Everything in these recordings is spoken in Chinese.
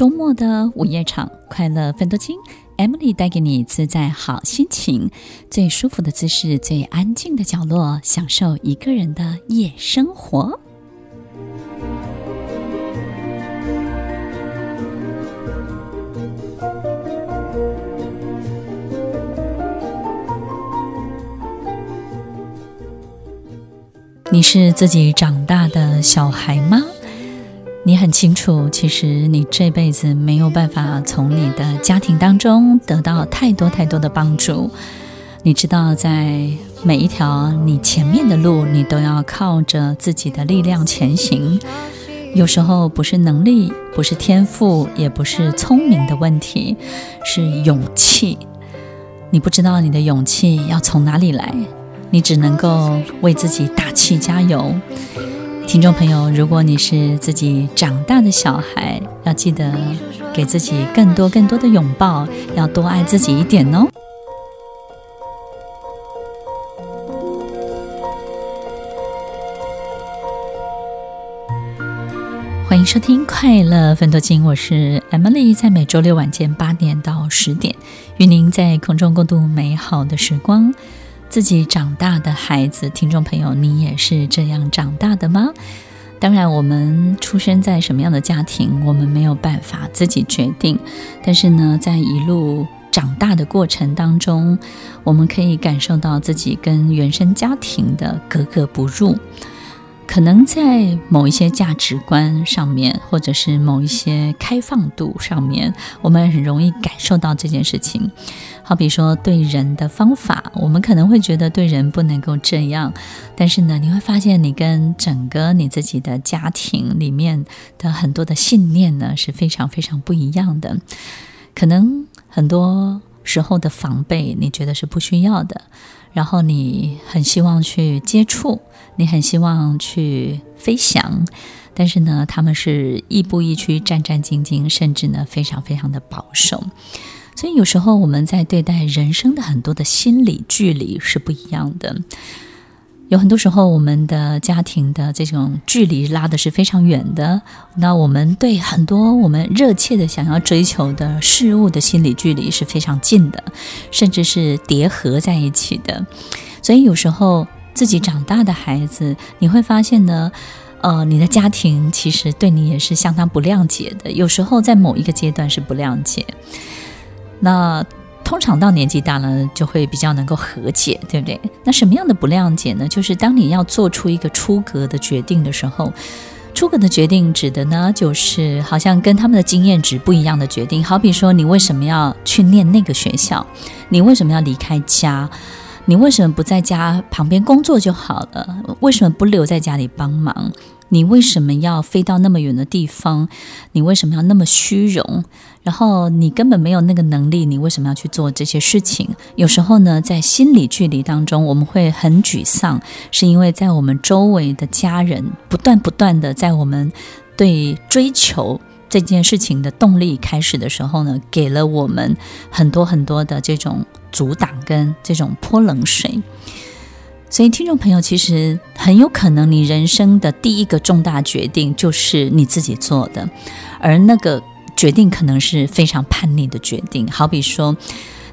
周末的午夜场，快乐分多金，Emily 带给你自在好心情，最舒服的姿势，最安静的角落，享受一个人的夜生活。你是自己长大的小孩吗？你很清楚，其实你这辈子没有办法从你的家庭当中得到太多太多的帮助。你知道，在每一条你前面的路，你都要靠着自己的力量前行。有时候不是能力，不是天赋，也不是聪明的问题，是勇气。你不知道你的勇气要从哪里来，你只能够为自己打气加油。听众朋友，如果你是自己长大的小孩，要记得给自己更多更多的拥抱，要多爱自己一点哦。欢迎收听《快乐分多金》，我是 Emily，在每周六晚间八点到十点，与您在空中共度美好的时光。自己长大的孩子，听众朋友，你也是这样长大的吗？当然，我们出生在什么样的家庭，我们没有办法自己决定。但是呢，在一路长大的过程当中，我们可以感受到自己跟原生家庭的格格不入。可能在某一些价值观上面，或者是某一些开放度上面，我们很容易感受到这件事情。好比说，对人的方法，我们可能会觉得对人不能够这样，但是呢，你会发现你跟整个你自己的家庭里面的很多的信念呢是非常非常不一样的。可能很多时候的防备，你觉得是不需要的，然后你很希望去接触。你很希望去飞翔，但是呢，他们是亦步亦趋、战战兢兢，甚至呢，非常非常的保守。所以有时候我们在对待人生的很多的心理距离是不一样的。有很多时候，我们的家庭的这种距离拉的是非常远的，那我们对很多我们热切的想要追求的事物的心理距离是非常近的，甚至是叠合在一起的。所以有时候。自己长大的孩子，你会发现呢，呃，你的家庭其实对你也是相当不谅解的。有时候在某一个阶段是不谅解，那通常到年纪大了就会比较能够和解，对不对？那什么样的不谅解呢？就是当你要做出一个出格的决定的时候，出格的决定指的呢，就是好像跟他们的经验值不一样的决定。好比说，你为什么要去念那个学校？你为什么要离开家？你为什么不在家旁边工作就好了？为什么不留在家里帮忙？你为什么要飞到那么远的地方？你为什么要那么虚荣？然后你根本没有那个能力，你为什么要去做这些事情？有时候呢，在心理距离当中，我们会很沮丧，是因为在我们周围的家人不断不断的在我们对追求这件事情的动力开始的时候呢，给了我们很多很多的这种。阻挡跟这种泼冷水，所以听众朋友，其实很有可能你人生的第一个重大决定就是你自己做的，而那个决定可能是非常叛逆的决定。好比说，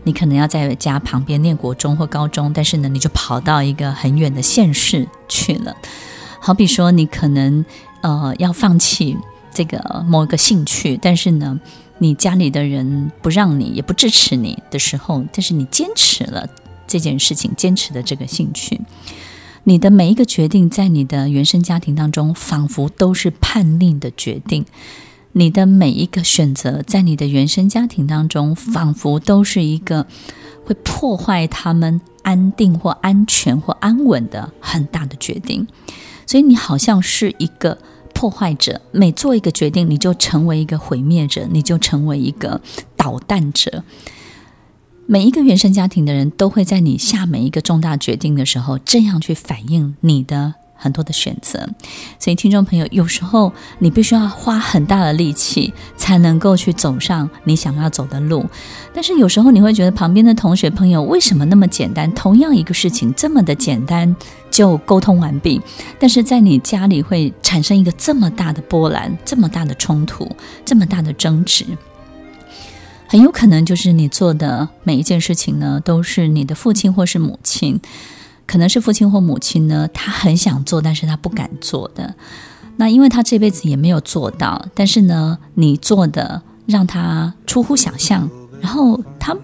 你可能要在家旁边念国中或高中，但是呢，你就跑到一个很远的县市去了。好比说，你可能呃要放弃这个某一个兴趣，但是呢，你家里的人不让你，也不支持你的时候，但是你坚持了这件事情，坚持的这个兴趣，你的每一个决定，在你的原生家庭当中，仿佛都是叛逆的决定；你的每一个选择，在你的原生家庭当中，仿佛都是一个会破坏他们安定或安全或安稳的很大的决定。所以，你好像是一个。破坏者，每做一个决定，你就成为一个毁灭者，你就成为一个捣蛋者。每一个原生家庭的人都会在你下每一个重大决定的时候，这样去反映你的很多的选择。所以，听众朋友，有时候你必须要花很大的力气，才能够去走上你想要走的路。但是，有时候你会觉得旁边的同学朋友为什么那么简单？同样一个事情这么的简单。就沟通完毕，但是在你家里会产生一个这么大的波澜、这么大的冲突、这么大的争执，很有可能就是你做的每一件事情呢，都是你的父亲或是母亲，可能是父亲或母亲呢，他很想做，但是他不敢做的。那因为他这辈子也没有做到，但是呢，你做的让他出乎想象，然后他。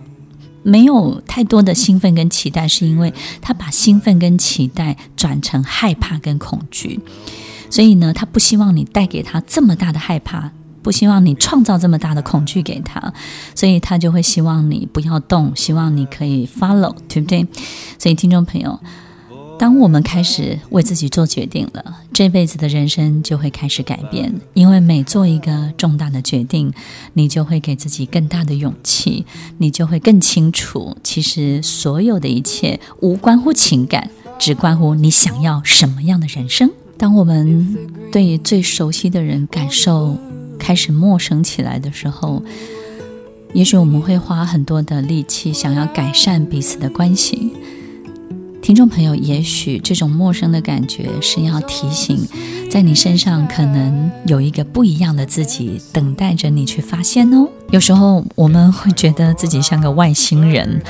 没有太多的兴奋跟期待，是因为他把兴奋跟期待转成害怕跟恐惧，所以呢，他不希望你带给他这么大的害怕，不希望你创造这么大的恐惧给他，所以他就会希望你不要动，希望你可以 follow，对不对？所以听众朋友。当我们开始为自己做决定了，这辈子的人生就会开始改变。因为每做一个重大的决定，你就会给自己更大的勇气，你就会更清楚，其实所有的一切无关乎情感，只关乎你想要什么样的人生。当我们对最熟悉的人感受开始陌生起来的时候，也许我们会花很多的力气，想要改善彼此的关系。听众朋友，也许这种陌生的感觉是要提醒，在你身上可能有一个不一样的自己等待着你去发现哦。有时候我们会觉得自己像个外星人，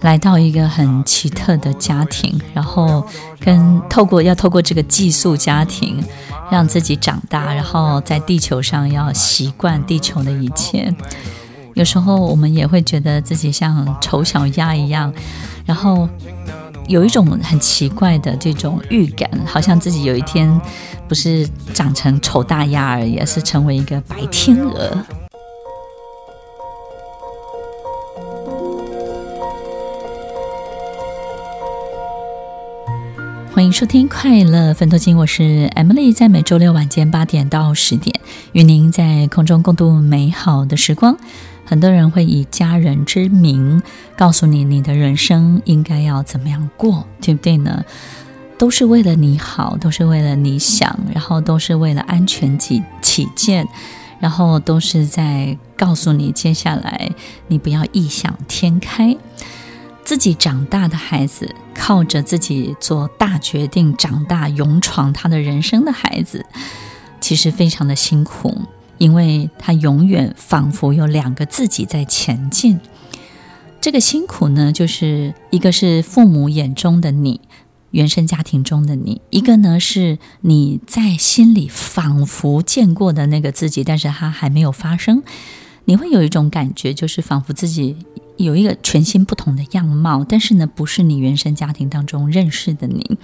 来到一个很奇特的家庭，然后跟透过要透过这个寄宿家庭，让自己长大，然后在地球上要习惯地球的一切。有时候我们也会觉得自己像丑小鸭一样，然后。有一种很奇怪的这种预感，好像自己有一天不是长成丑大鸭而已，而是成为一个白天鹅。收听《快乐分头金》，我是 Emily，在每周六晚间八点到十点，与您在空中共度美好的时光。很多人会以家人之名告诉你，你的人生应该要怎么样过，对不对呢？都是为了你好，都是为了你想，然后都是为了安全起起见，然后都是在告诉你，接下来你不要异想天开。自己长大的孩子，靠着自己做大决定长大，勇闯他的人生的孩子，其实非常的辛苦。因为他永远仿佛有两个自己在前进，这个辛苦呢，就是一个是父母眼中的你，原生家庭中的你；一个呢是你在心里仿佛见过的那个自己，但是他还没有发生。你会有一种感觉，就是仿佛自己有一个全新不同的样貌，但是呢，不是你原生家庭当中认识的你。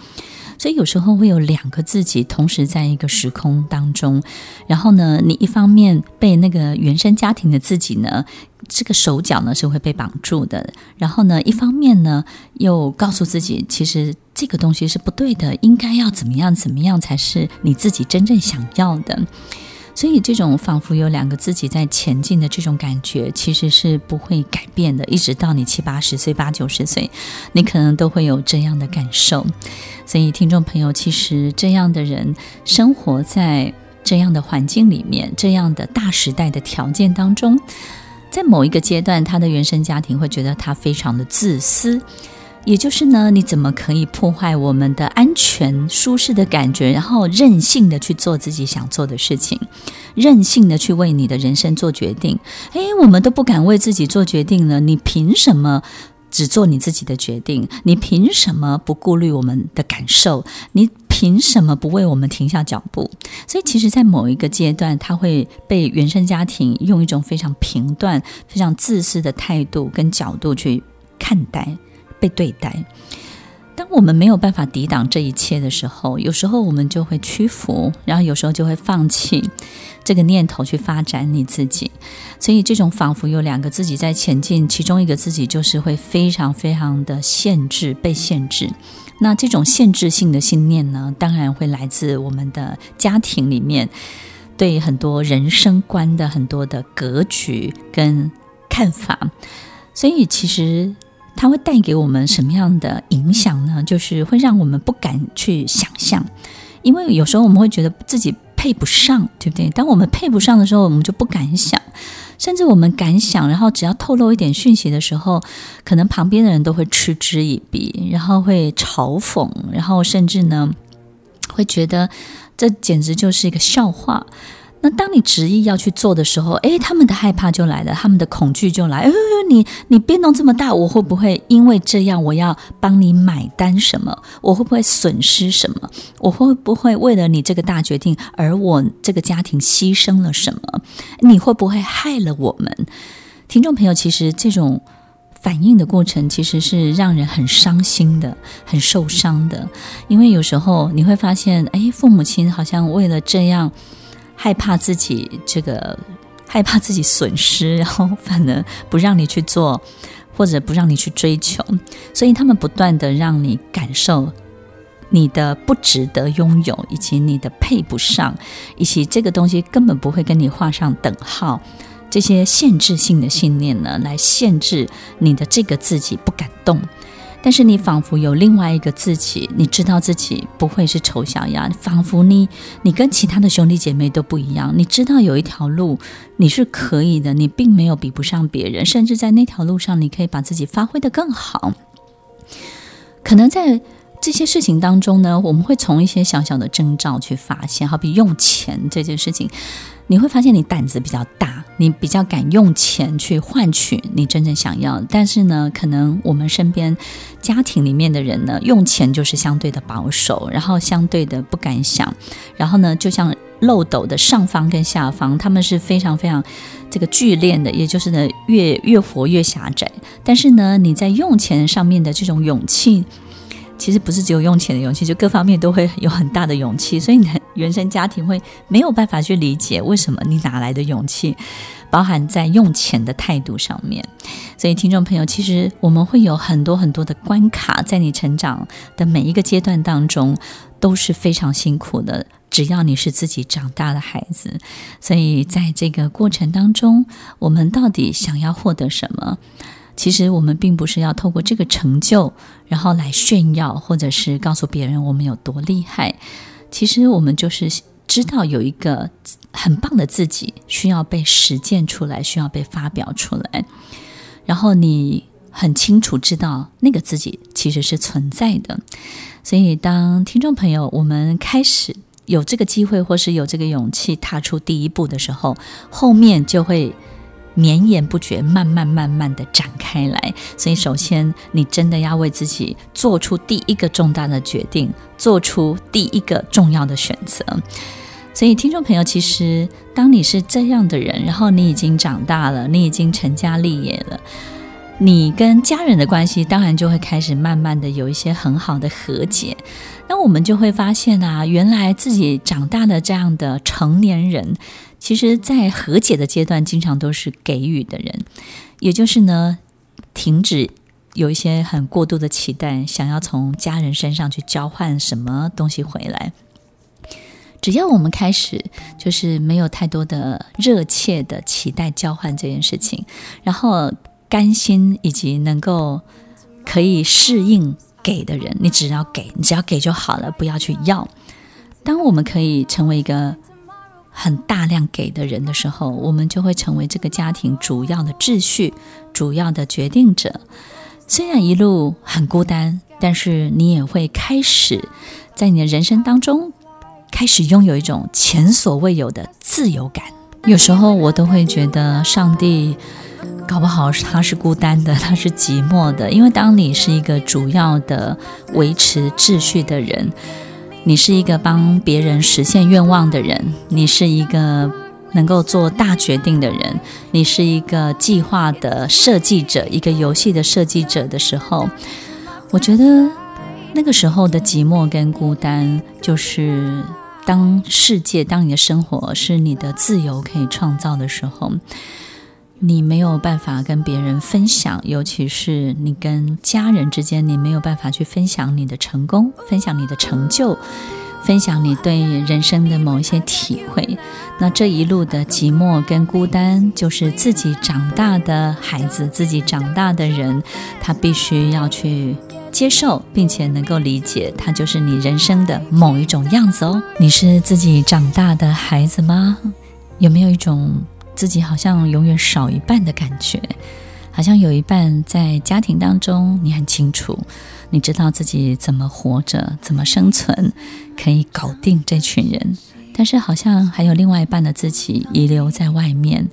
所以有时候会有两个自己同时在一个时空当中，然后呢，你一方面被那个原生家庭的自己呢，这个手脚呢是会被绑住的，然后呢，一方面呢又告诉自己，其实这个东西是不对的，应该要怎么样怎么样才是你自己真正想要的。所以，这种仿佛有两个自己在前进的这种感觉，其实是不会改变的，一直到你七八十岁、八九十岁，你可能都会有这样的感受。所以，听众朋友，其实这样的人生活在这样的环境里面，这样的大时代的条件当中，在某一个阶段，他的原生家庭会觉得他非常的自私。也就是呢，你怎么可以破坏我们的安全舒适的感觉，然后任性的去做自己想做的事情，任性的去为你的人生做决定？诶，我们都不敢为自己做决定了，你凭什么只做你自己的决定？你凭什么不顾虑我们的感受？你凭什么不为我们停下脚步？所以，其实，在某一个阶段，他会被原生家庭用一种非常评断、非常自私的态度跟角度去看待。被对待，当我们没有办法抵挡这一切的时候，有时候我们就会屈服，然后有时候就会放弃这个念头去发展你自己。所以，这种仿佛有两个自己在前进，其中一个自己就是会非常非常的限制，被限制。那这种限制性的信念呢，当然会来自我们的家庭里面，对很多人生观的很多的格局跟看法。所以，其实。它会带给我们什么样的影响呢？就是会让我们不敢去想象，因为有时候我们会觉得自己配不上，对不对？当我们配不上的时候，我们就不敢想。甚至我们敢想，然后只要透露一点讯息的时候，可能旁边的人都会嗤之以鼻，然后会嘲讽，然后甚至呢，会觉得这简直就是一个笑话。当你执意要去做的时候，诶，他们的害怕就来了，他们的恐惧就来。哎呦，你你变动这么大，我会不会因为这样我要帮你买单什么？我会不会损失什么？我会不会为了你这个大决定而我这个家庭牺牲了什么？你会不会害了我们？听众朋友，其实这种反应的过程其实是让人很伤心的，很受伤的，因为有时候你会发现，诶，父母亲好像为了这样。害怕自己这个，害怕自己损失，然后反而不让你去做，或者不让你去追求，所以他们不断的让你感受你的不值得拥有，以及你的配不上，以及这个东西根本不会跟你画上等号，这些限制性的信念呢，来限制你的这个自己不敢动。但是你仿佛有另外一个自己，你知道自己不会是丑小鸭，仿佛你你跟其他的兄弟姐妹都不一样，你知道有一条路你是可以的，你并没有比不上别人，甚至在那条路上你可以把自己发挥得更好。可能在这些事情当中呢，我们会从一些小小的征兆去发现，好比用钱这件事情。你会发现你胆子比较大，你比较敢用钱去换取你真正想要。但是呢，可能我们身边家庭里面的人呢，用钱就是相对的保守，然后相对的不敢想。然后呢，就像漏斗的上方跟下方，他们是非常非常这个聚敛的，也就是呢，越越活越狭窄。但是呢，你在用钱上面的这种勇气。其实不是只有用钱的勇气，就各方面都会有很大的勇气，所以你的原生家庭会没有办法去理解为什么你哪来的勇气，包含在用钱的态度上面。所以听众朋友，其实我们会有很多很多的关卡，在你成长的每一个阶段当中都是非常辛苦的。只要你是自己长大的孩子，所以在这个过程当中，我们到底想要获得什么？其实我们并不是要透过这个成就，然后来炫耀，或者是告诉别人我们有多厉害。其实我们就是知道有一个很棒的自己需要被实践出来，需要被发表出来。然后你很清楚知道那个自己其实是存在的。所以当听众朋友我们开始有这个机会，或是有这个勇气踏出第一步的时候，后面就会。绵延不绝，慢慢慢慢的展开来。所以，首先你真的要为自己做出第一个重大的决定，做出第一个重要的选择。所以，听众朋友，其实当你是这样的人，然后你已经长大了，你已经成家立业了，你跟家人的关系当然就会开始慢慢的有一些很好的和解。那我们就会发现啊，原来自己长大的这样的成年人。其实，在和解的阶段，经常都是给予的人，也就是呢，停止有一些很过度的期待，想要从家人身上去交换什么东西回来。只要我们开始，就是没有太多的热切的期待交换这件事情，然后甘心以及能够可以适应给的人，你只要给，你只要给就好了，不要去要。当我们可以成为一个。很大量给的人的时候，我们就会成为这个家庭主要的秩序、主要的决定者。虽然一路很孤单，但是你也会开始在你的人生当中开始拥有一种前所未有的自由感。有时候我都会觉得，上帝搞不好他是孤单的，他是寂寞的，因为当你是一个主要的维持秩序的人。你是一个帮别人实现愿望的人，你是一个能够做大决定的人，你是一个计划的设计者，一个游戏的设计者的时候，我觉得那个时候的寂寞跟孤单，就是当世界、当你的生活是你的自由可以创造的时候。你没有办法跟别人分享，尤其是你跟家人之间，你没有办法去分享你的成功，分享你的成就，分享你对人生的某一些体会。那这一路的寂寞跟孤单，就是自己长大的孩子，自己长大的人，他必须要去接受，并且能够理解，他就是你人生的某一种样子哦。你是自己长大的孩子吗？有没有一种？自己好像永远少一半的感觉，好像有一半在家庭当中，你很清楚，你知道自己怎么活着，怎么生存，可以搞定这群人，但是好像还有另外一半的自己遗留在外面。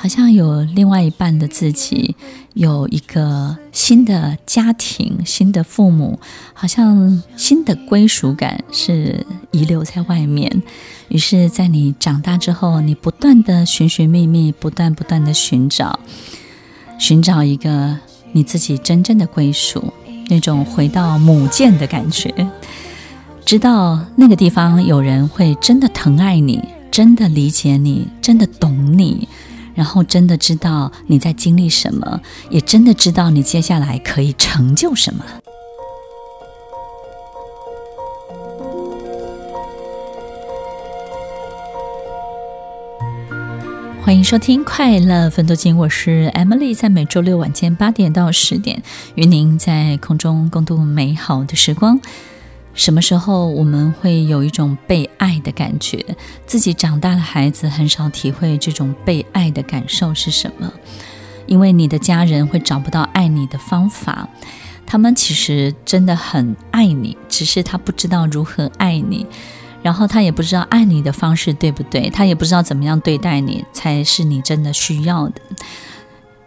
好像有另外一半的自己，有一个新的家庭、新的父母，好像新的归属感是遗留在外面。于是，在你长大之后，你不断的寻寻觅觅，不断不断的寻找，寻找一个你自己真正的归属，那种回到母舰的感觉，知道那个地方有人会真的疼爱你，真的理解你，真的懂你。然后真的知道你在经历什么，也真的知道你接下来可以成就什么。欢迎收听《快乐奋斗金》，我是 Emily，在每周六晚间八点到十点，与您在空中共度美好的时光。什么时候我们会有一种被爱的感觉？自己长大的孩子很少体会这种被爱的感受是什么，因为你的家人会找不到爱你的方法。他们其实真的很爱你，只是他不知道如何爱你，然后他也不知道爱你的方式对不对，他也不知道怎么样对待你才是你真的需要的。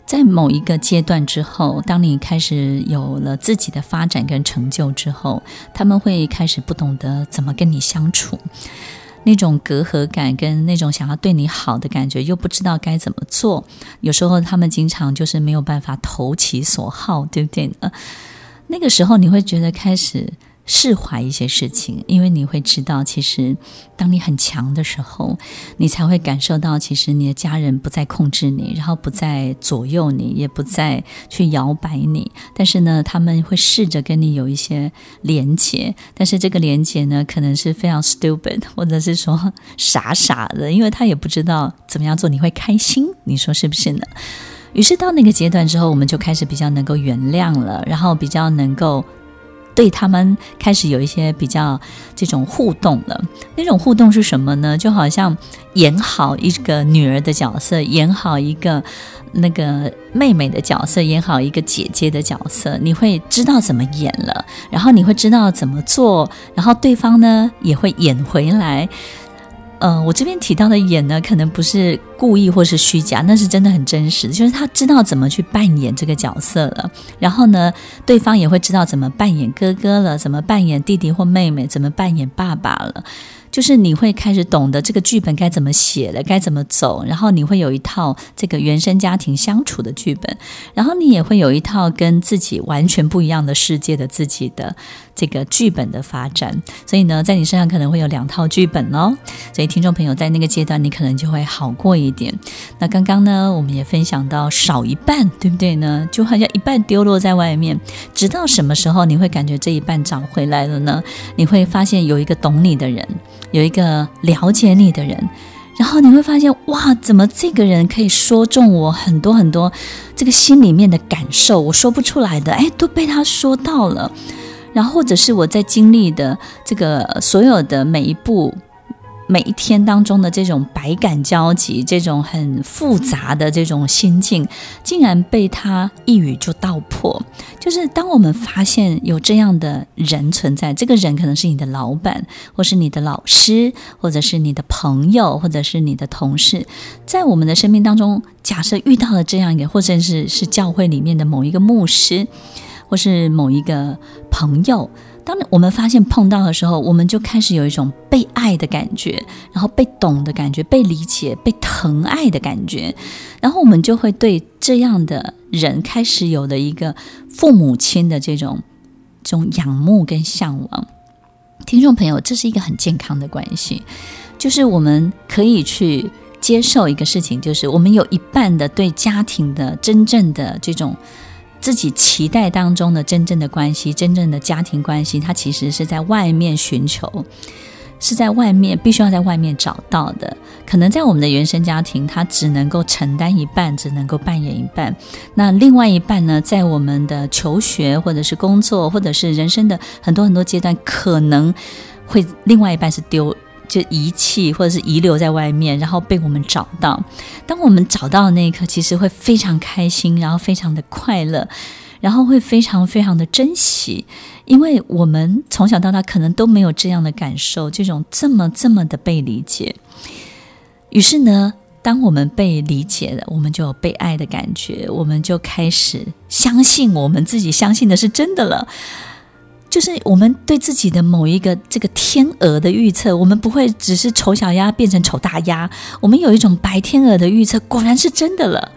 在某一个阶段之后，当你开始有了自己的发展跟成就之后，他们会开始不懂得怎么跟你相处，那种隔阂感跟那种想要对你好的感觉，又不知道该怎么做。有时候他们经常就是没有办法投其所好，对不对呢？那个时候你会觉得开始。释怀一些事情，因为你会知道，其实当你很强的时候，你才会感受到，其实你的家人不再控制你，然后不再左右你，也不再去摇摆你。但是呢，他们会试着跟你有一些连接，但是这个连接呢，可能是非常 stupid，或者是说傻傻的，因为他也不知道怎么样做你会开心。你说是不是呢？于是到那个阶段之后，我们就开始比较能够原谅了，然后比较能够。对他们开始有一些比较这种互动了，那种互动是什么呢？就好像演好一个女儿的角色，演好一个那个妹妹的角色，演好一个姐姐的角色，你会知道怎么演了，然后你会知道怎么做，然后对方呢也会演回来。嗯、我这边提到的演呢，可能不是故意或是虚假，那是真的很真实，就是他知道怎么去扮演这个角色了，然后呢，对方也会知道怎么扮演哥哥了，怎么扮演弟弟或妹妹，怎么扮演爸爸了。就是你会开始懂得这个剧本该怎么写了，该怎么走，然后你会有一套这个原生家庭相处的剧本，然后你也会有一套跟自己完全不一样的世界的自己的这个剧本的发展。所以呢，在你身上可能会有两套剧本哦。所以听众朋友在那个阶段，你可能就会好过一点。那刚刚呢，我们也分享到少一半，对不对呢？就好像一半丢落在外面，直到什么时候你会感觉这一半找回来了呢？你会发现有一个懂你的人。有一个了解你的人，然后你会发现，哇，怎么这个人可以说中我很多很多这个心里面的感受，我说不出来的，哎，都被他说到了。然后或者是我在经历的这个所有的每一步。每一天当中的这种百感交集，这种很复杂的这种心境，竟然被他一语就道破。就是当我们发现有这样的人存在，这个人可能是你的老板，或是你的老师，或者是你的朋友，或者是你的同事，在我们的生命当中，假设遇到了这样一个，或者是是教会里面的某一个牧师，或是某一个朋友。当我们发现碰到的时候，我们就开始有一种被爱的感觉，然后被懂的感觉，被理解、被疼爱的感觉，然后我们就会对这样的人开始有了一个父母亲的这种这种仰慕跟向往。听众朋友，这是一个很健康的关系，就是我们可以去接受一个事情，就是我们有一半的对家庭的真正的这种。自己期待当中的真正的关系，真正的家庭关系，它其实是在外面寻求，是在外面必须要在外面找到的。可能在我们的原生家庭，它只能够承担一半，只能够扮演一半。那另外一半呢，在我们的求学或者是工作，或者是人生的很多很多阶段，可能会另外一半是丢。就遗弃或者是遗留在外面，然后被我们找到。当我们找到的那一刻，其实会非常开心，然后非常的快乐，然后会非常非常的珍惜，因为我们从小到大可能都没有这样的感受，这种这么这么的被理解。于是呢，当我们被理解了，我们就有被爱的感觉，我们就开始相信我们自己相信的是真的了。就是我们对自己的某一个这个天鹅的预测，我们不会只是丑小鸭变成丑大鸭，我们有一种白天鹅的预测，果然是真的了，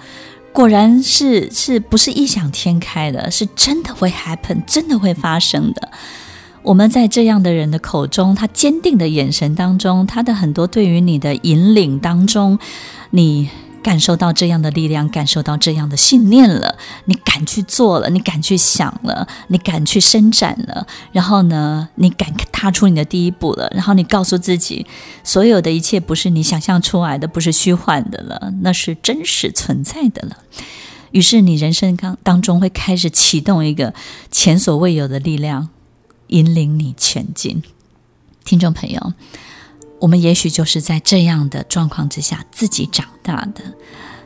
果然是是不是异想天开的，是真的会 happen，真的会发生的。我们在这样的人的口中，他坚定的眼神当中，他的很多对于你的引领当中，你。感受到这样的力量，感受到这样的信念了，你敢去做了，你敢去想了，你敢去伸展了，然后呢，你敢踏出你的第一步了，然后你告诉自己，所有的一切不是你想象出来的，不是虚幻的了，那是真实存在的了。于是你人生当当中会开始启动一个前所未有的力量，引领你前进。听众朋友。我们也许就是在这样的状况之下自己长大的，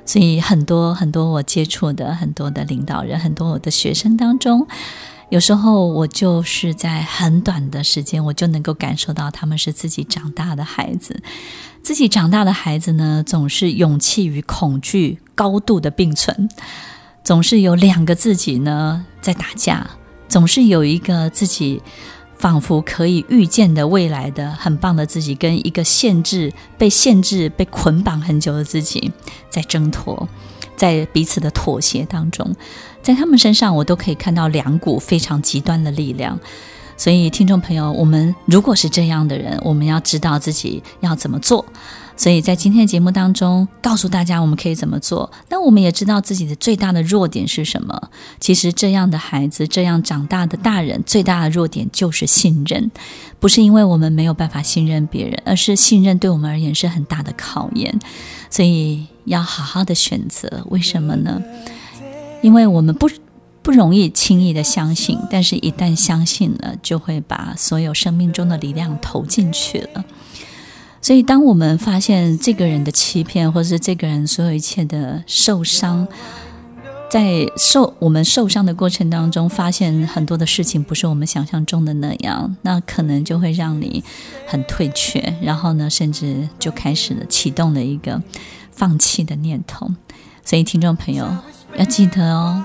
所以很多很多我接触的很多的领导人，很多我的学生当中，有时候我就是在很短的时间，我就能够感受到他们是自己长大的孩子。自己长大的孩子呢，总是勇气与恐惧高度的并存，总是有两个自己呢在打架，总是有一个自己。仿佛可以预见的未来的很棒的自己，跟一个限制、被限制、被捆绑很久的自己在挣脱，在彼此的妥协当中，在他们身上，我都可以看到两股非常极端的力量。所以，听众朋友，我们如果是这样的人，我们要知道自己要怎么做。所以在今天的节目当中，告诉大家我们可以怎么做。那我们也知道自己的最大的弱点是什么。其实这样的孩子，这样长大的大人，最大的弱点就是信任。不是因为我们没有办法信任别人，而是信任对我们而言是很大的考验。所以要好好的选择。为什么呢？因为我们不不容易轻易的相信，但是一旦相信了，就会把所有生命中的力量投进去了。所以，当我们发现这个人的欺骗，或者是这个人所有一切的受伤，在受我们受伤的过程当中，发现很多的事情不是我们想象中的那样，那可能就会让你很退却，然后呢，甚至就开始了启动了一个放弃的念头。所以，听众朋友要记得哦，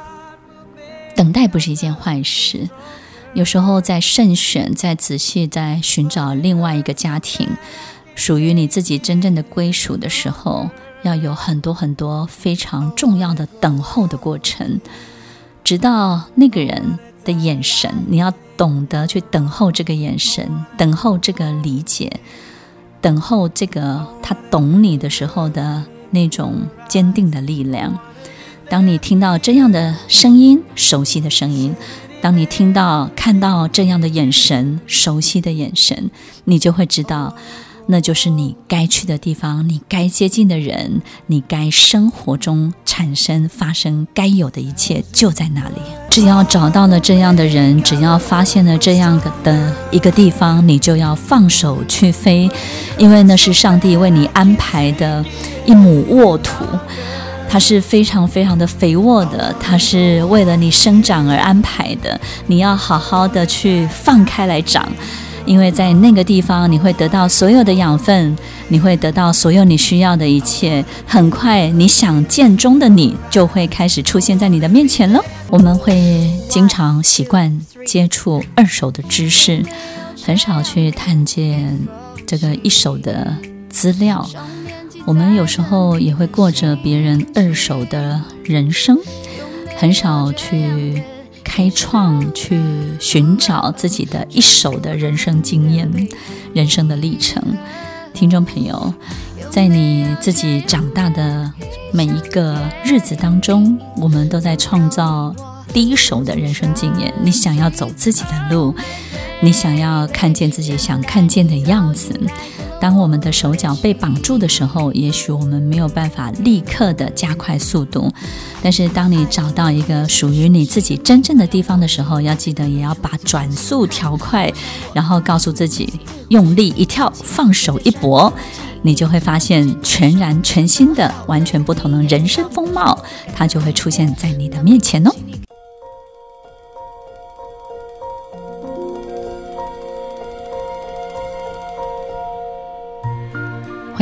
等待不是一件坏事。有时候在慎选、在仔细、在寻找另外一个家庭。属于你自己真正的归属的时候，要有很多很多非常重要的等候的过程，直到那个人的眼神，你要懂得去等候这个眼神，等候这个理解，等候这个他懂你的时候的那种坚定的力量。当你听到这样的声音，熟悉的声音，当你听到看到这样的眼神，熟悉的眼神，你就会知道。那就是你该去的地方，你该接近的人，你该生活中产生发生该有的一切就在那里。只要找到了这样的人，只要发现了这样的一个地方，你就要放手去飞，因为那是上帝为你安排的一亩沃土，它是非常非常的肥沃的，它是为了你生长而安排的，你要好好的去放开来长。因为在那个地方，你会得到所有的养分，你会得到所有你需要的一切。很快，你想见中的你就会开始出现在你的面前了。我们会经常习惯接触二手的知识，很少去探见这个一手的资料。我们有时候也会过着别人二手的人生，很少去。开创，去寻找自己的一手的人生经验、人生的历程。听众朋友，在你自己长大的每一个日子当中，我们都在创造第一手的人生经验。你想要走自己的路，你想要看见自己想看见的样子。当我们的手脚被绑住的时候，也许我们没有办法立刻的加快速度。但是，当你找到一个属于你自己真正的地方的时候，要记得也要把转速调快，然后告诉自己用力一跳，放手一搏，你就会发现全然全新的、完全不同的人生风貌，它就会出现在你的面前哦。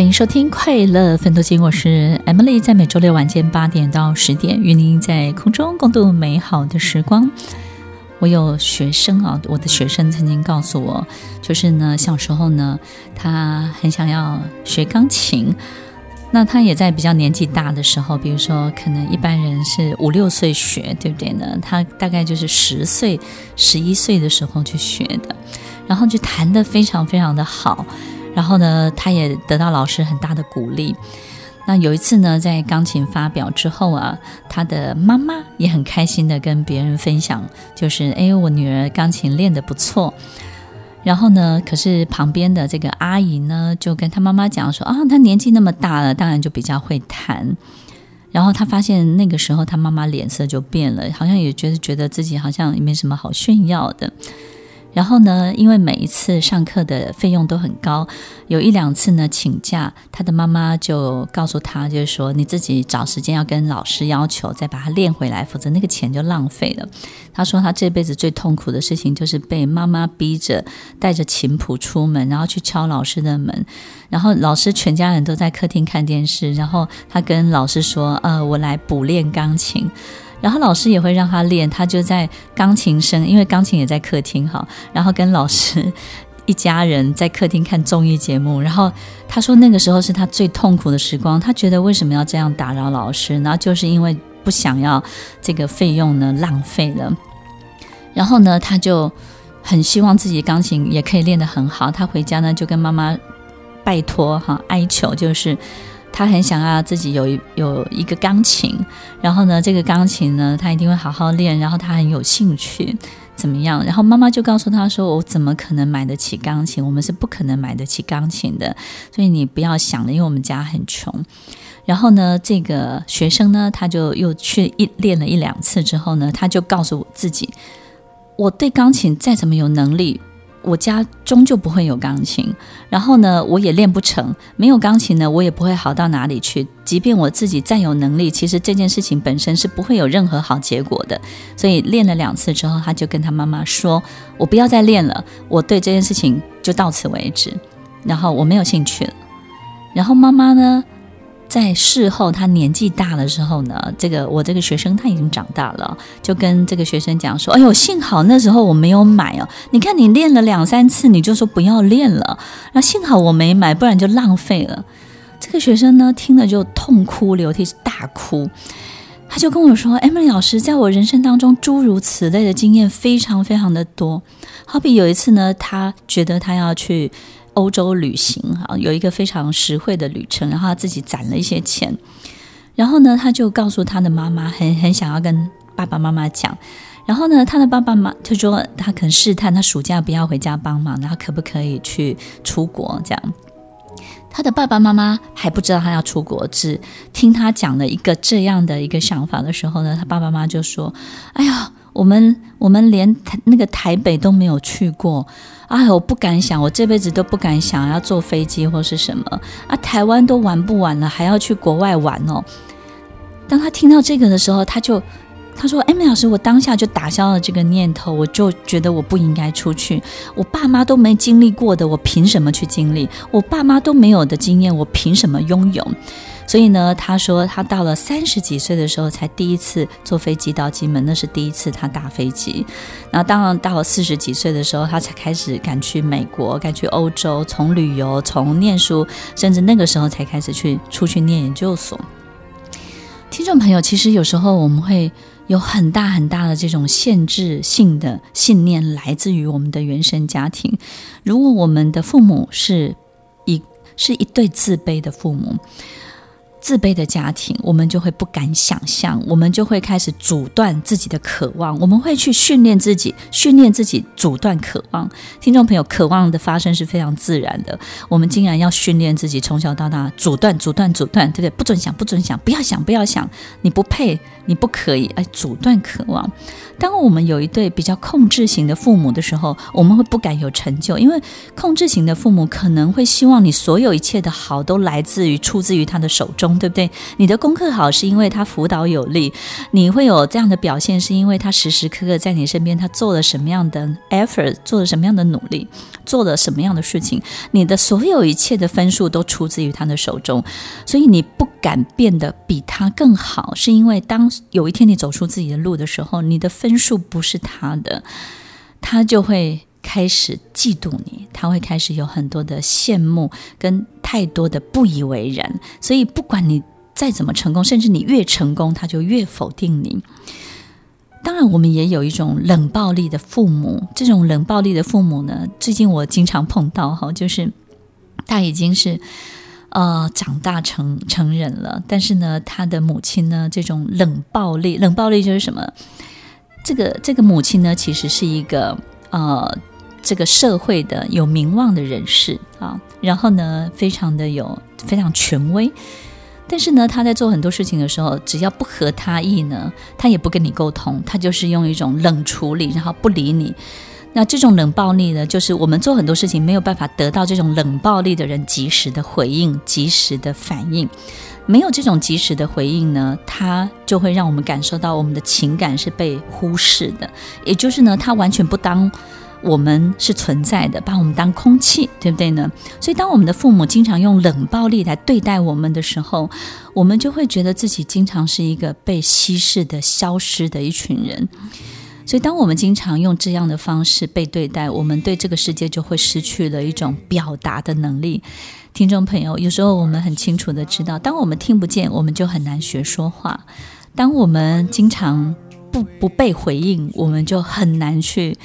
欢迎收听《快乐奋斗金》，我是 Emily，在每周六晚间八点到十点，与您在空中共度美好的时光。我有学生啊，我的学生曾经告诉我，就是呢，小时候呢，他很想要学钢琴。那他也在比较年纪大的时候，比如说，可能一般人是五六岁学，对不对呢？他大概就是十岁、十一岁的时候去学的，然后就弹得非常非常的好。然后呢，他也得到老师很大的鼓励。那有一次呢，在钢琴发表之后啊，他的妈妈也很开心的跟别人分享，就是哎，我女儿钢琴练得不错。然后呢，可是旁边的这个阿姨呢，就跟他妈妈讲说啊，她年纪那么大了，当然就比较会弹。然后他发现那个时候他妈妈脸色就变了，好像也觉得觉得自己好像也没什么好炫耀的。然后呢，因为每一次上课的费用都很高，有一两次呢请假，他的妈妈就告诉他，就是说你自己找时间要跟老师要求，再把它练回来，否则那个钱就浪费了。他说他这辈子最痛苦的事情就是被妈妈逼着带着琴谱出门，然后去敲老师的门，然后老师全家人都在客厅看电视，然后他跟老师说：“呃，我来补练钢琴。”然后老师也会让他练，他就在钢琴声，因为钢琴也在客厅哈，然后跟老师一家人在客厅看综艺节目。然后他说那个时候是他最痛苦的时光，他觉得为什么要这样打扰老师？然后就是因为不想要这个费用呢浪费了。然后呢，他就很希望自己钢琴也可以练得很好。他回家呢就跟妈妈拜托哈，哀求就是。他很想要自己有一有一个钢琴，然后呢，这个钢琴呢，他一定会好好练，然后他很有兴趣，怎么样？然后妈妈就告诉他说：“我怎么可能买得起钢琴？我们是不可能买得起钢琴的，所以你不要想了，因为我们家很穷。”然后呢，这个学生呢，他就又去一练了一两次之后呢，他就告诉我自己：“我对钢琴再怎么有能力。”我家终究不会有钢琴，然后呢，我也练不成。没有钢琴呢，我也不会好到哪里去。即便我自己再有能力，其实这件事情本身是不会有任何好结果的。所以练了两次之后，他就跟他妈妈说：“我不要再练了，我对这件事情就到此为止，然后我没有兴趣了。”然后妈妈呢？在事后，他年纪大的时候呢，这个我这个学生他已经长大了，就跟这个学生讲说：“哎呦，幸好那时候我没有买哦，你看你练了两三次，你就说不要练了，那幸好我没买，不然就浪费了。”这个学生呢，听了就痛哭流涕，是大哭。他就跟我说：“Emily 老师，在我人生当中，诸如此类的经验非常非常的多。好比有一次呢，他觉得他要去。”欧洲旅行哈，有一个非常实惠的旅程，然后他自己攒了一些钱，然后呢，他就告诉他的妈妈，很很想要跟爸爸妈妈讲，然后呢，他的爸爸妈妈就说他可能试探他暑假不要回家帮忙，然后可不可以去出国这样。他的爸爸妈妈还不知道他要出国，只听他讲了一个这样的一个想法的时候呢，他爸爸妈妈就说：“哎呀，我们我们连那个台北都没有去过。”哎，我不敢想，我这辈子都不敢想要坐飞机或是什么啊！台湾都玩不完了，还要去国外玩哦。当他听到这个的时候，他就他说艾米老师，我当下就打消了这个念头，我就觉得我不应该出去。我爸妈都没经历过的，我凭什么去经历？我爸妈都没有的经验，我凭什么拥有？”所以呢，他说他到了三十几岁的时候才第一次坐飞机到金门，那是第一次他搭飞机。然后当然到了四十几岁的时候，他才开始敢去美国，敢去欧洲，从旅游，从念书，甚至那个时候才开始去出去念研究所。听众朋友，其实有时候我们会有很大很大的这种限制性的信念，来自于我们的原生家庭。如果我们的父母是一是一对自卑的父母。自卑的家庭，我们就会不敢想象，我们就会开始阻断自己的渴望，我们会去训练自己，训练自己阻断渴望。听众朋友，渴望的发生是非常自然的，我们竟然要训练自己，从小到大阻断、阻断、阻断，对不对？不准想，不准想，不要想，不要想，你不配，你不可以，哎，阻断渴望。当我们有一对比较控制型的父母的时候，我们会不敢有成就，因为控制型的父母可能会希望你所有一切的好都来自于、出自于他的手中对不对？你的功课好是因为他辅导有力，你会有这样的表现是因为他时时刻刻在你身边，他做了什么样的 effort，做了什么样的努力，做了什么样的事情，你的所有一切的分数都出自于他的手中，所以你不敢变得比他更好，是因为当有一天你走出自己的路的时候，你的。分数不是他的，他就会开始嫉妒你，他会开始有很多的羡慕跟太多的不以为然。所以，不管你再怎么成功，甚至你越成功，他就越否定你。当然，我们也有一种冷暴力的父母。这种冷暴力的父母呢，最近我经常碰到哈，就是他已经是呃长大成成人了，但是呢，他的母亲呢，这种冷暴力，冷暴力就是什么？这个这个母亲呢，其实是一个呃，这个社会的有名望的人士啊，然后呢，非常的有非常权威，但是呢，他在做很多事情的时候，只要不合他意呢，他也不跟你沟通，他就是用一种冷处理，然后不理你。那这种冷暴力呢，就是我们做很多事情没有办法得到这种冷暴力的人及时的回应、及时的反应。没有这种及时的回应呢，他就会让我们感受到我们的情感是被忽视的，也就是呢，他完全不当我们是存在的，把我们当空气，对不对呢？所以，当我们的父母经常用冷暴力来对待我们的时候，我们就会觉得自己经常是一个被稀释的、消失的一群人。所以，当我们经常用这样的方式被对待，我们对这个世界就会失去了一种表达的能力。听众朋友，有时候我们很清楚的知道，当我们听不见，我们就很难学说话；当我们经常不不被回应，我们就很难去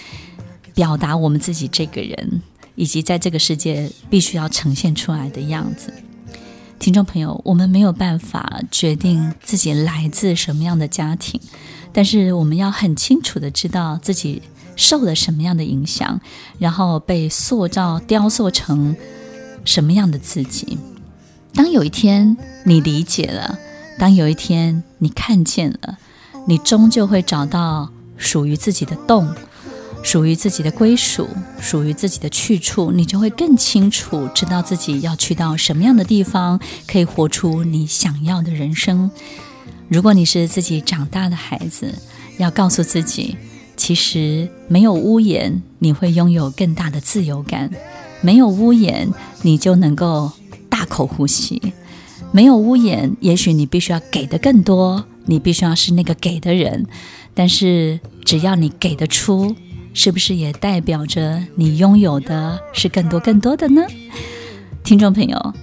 表达我们自己这个人，以及在这个世界必须要呈现出来的样子。听众朋友，我们没有办法决定自己来自什么样的家庭，但是我们要很清楚的知道自己受了什么样的影响，然后被塑造、雕塑成。什么样的自己？当有一天你理解了，当有一天你看见了，你终究会找到属于自己的洞，属于自己的归属，属于自己的去处。你就会更清楚知道自己要去到什么样的地方，可以活出你想要的人生。如果你是自己长大的孩子，要告诉自己，其实没有屋檐，你会拥有更大的自由感。没有屋檐，你就能够大口呼吸；没有屋檐，也许你必须要给的更多，你必须要是那个给的人。但是，只要你给得出，是不是也代表着你拥有的是更多更多的呢？听众朋友。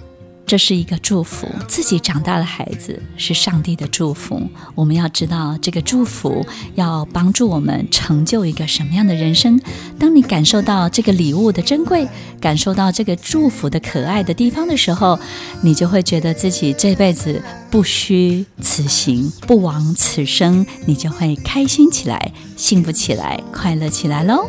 这是一个祝福，自己长大的孩子是上帝的祝福。我们要知道，这个祝福要帮助我们成就一个什么样的人生。当你感受到这个礼物的珍贵，感受到这个祝福的可爱的地方的时候，你就会觉得自己这辈子不虚此行，不枉此生。你就会开心起来，幸福起来，快乐起来喽！